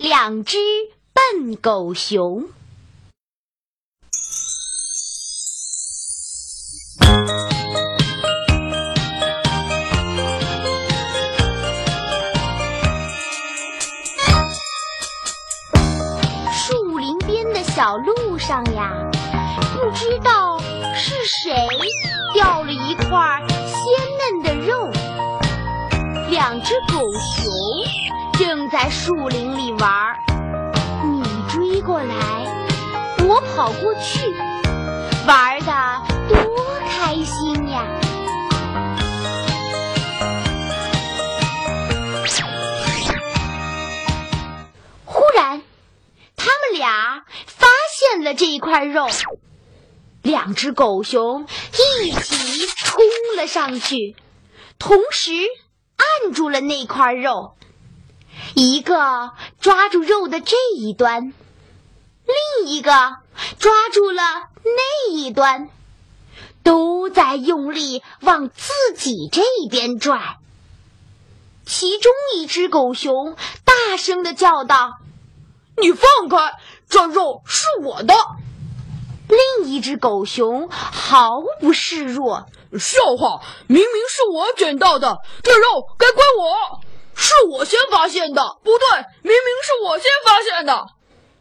两只笨狗熊。树林边的小路上呀，不知道是谁掉了一块鲜嫩的肉。两只狗熊在树林里玩儿，你追过来，我跑过去，玩的多开心呀！忽然，他们俩发现了这一块肉，两只狗熊一起冲了上去，同时按住了那块肉，一个抓住肉的这一端，另一个抓住了那一端，都在用力往自己这边拽。其中一只狗熊大声的叫道：“你放开，这肉是我的！”另一只狗熊毫不示弱：“笑话，明明是我捡到的，这肉该归我，是我先发现的。不对，明明是我先发现的。”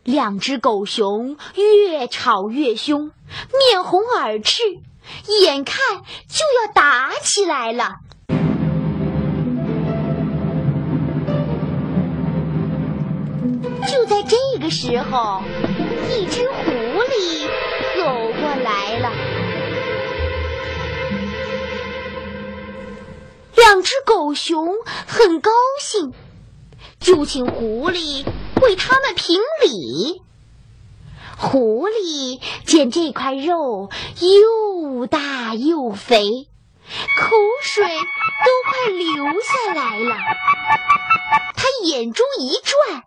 两只狗熊越吵越凶，面红耳赤，眼看就要打起来了。就在这个时候，一只狐狸走过来了。两只狗熊很高兴，就请狐狸为他们评理。狐狸见这块肉又大又肥，口水都快流下来了。他眼珠一转。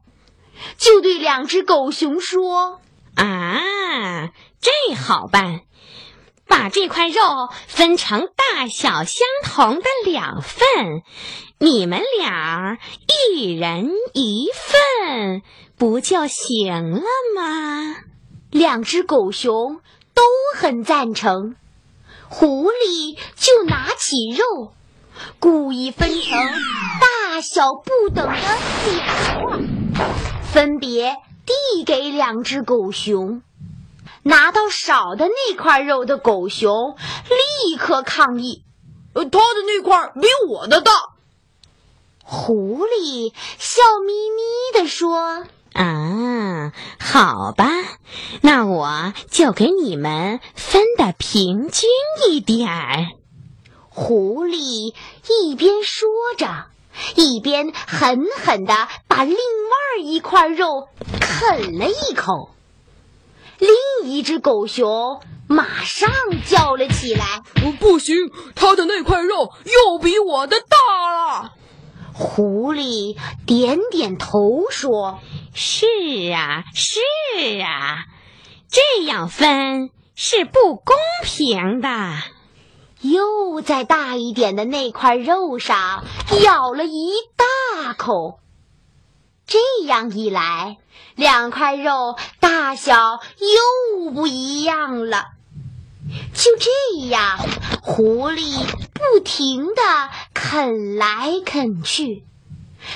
就对两只狗熊说：“啊，这好办，把这块肉分成大小相同的两份，你们俩一人一份，不就行了吗？”两只狗熊都很赞成，狐狸就拿起肉，故意分成大小不等的两块。分别递给两只狗熊，拿到少的那块肉的狗熊立刻抗议：“呃，他的那块比我的大。”狐狸笑眯眯地说：“啊，好吧，那我就给你们分的平均一点儿。”狐狸一边说着。一边狠狠地把另外一块肉啃了一口，另一只狗熊马上叫了起来：“不行，他的那块肉又比我的大了。”狐狸点点头说：“是啊，是啊，这样分是不公平的。”又在大一点的那块肉上咬了一大口，这样一来，两块肉大小又不一样了。就这样，狐狸不停地啃来啃去，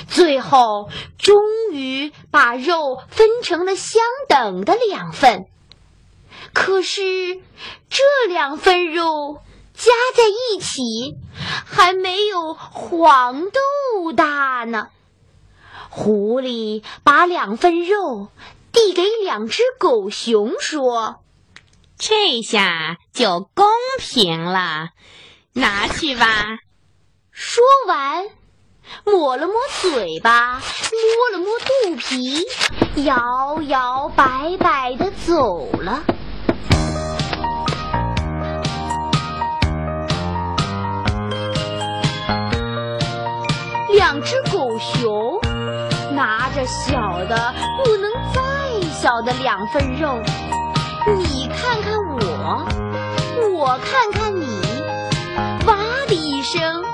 最后终于把肉分成了相等的两份。可是，这两份肉。加在一起，还没有黄豆大呢。狐狸把两份肉递给两只狗熊，说：“这下就公平了，拿去吧。”说完，抹了抹嘴巴，摸了摸肚皮，摇摇摆摆的走了。两只狗熊拿着小的不能再小的两份肉，你看看我，我看看你，哇的一声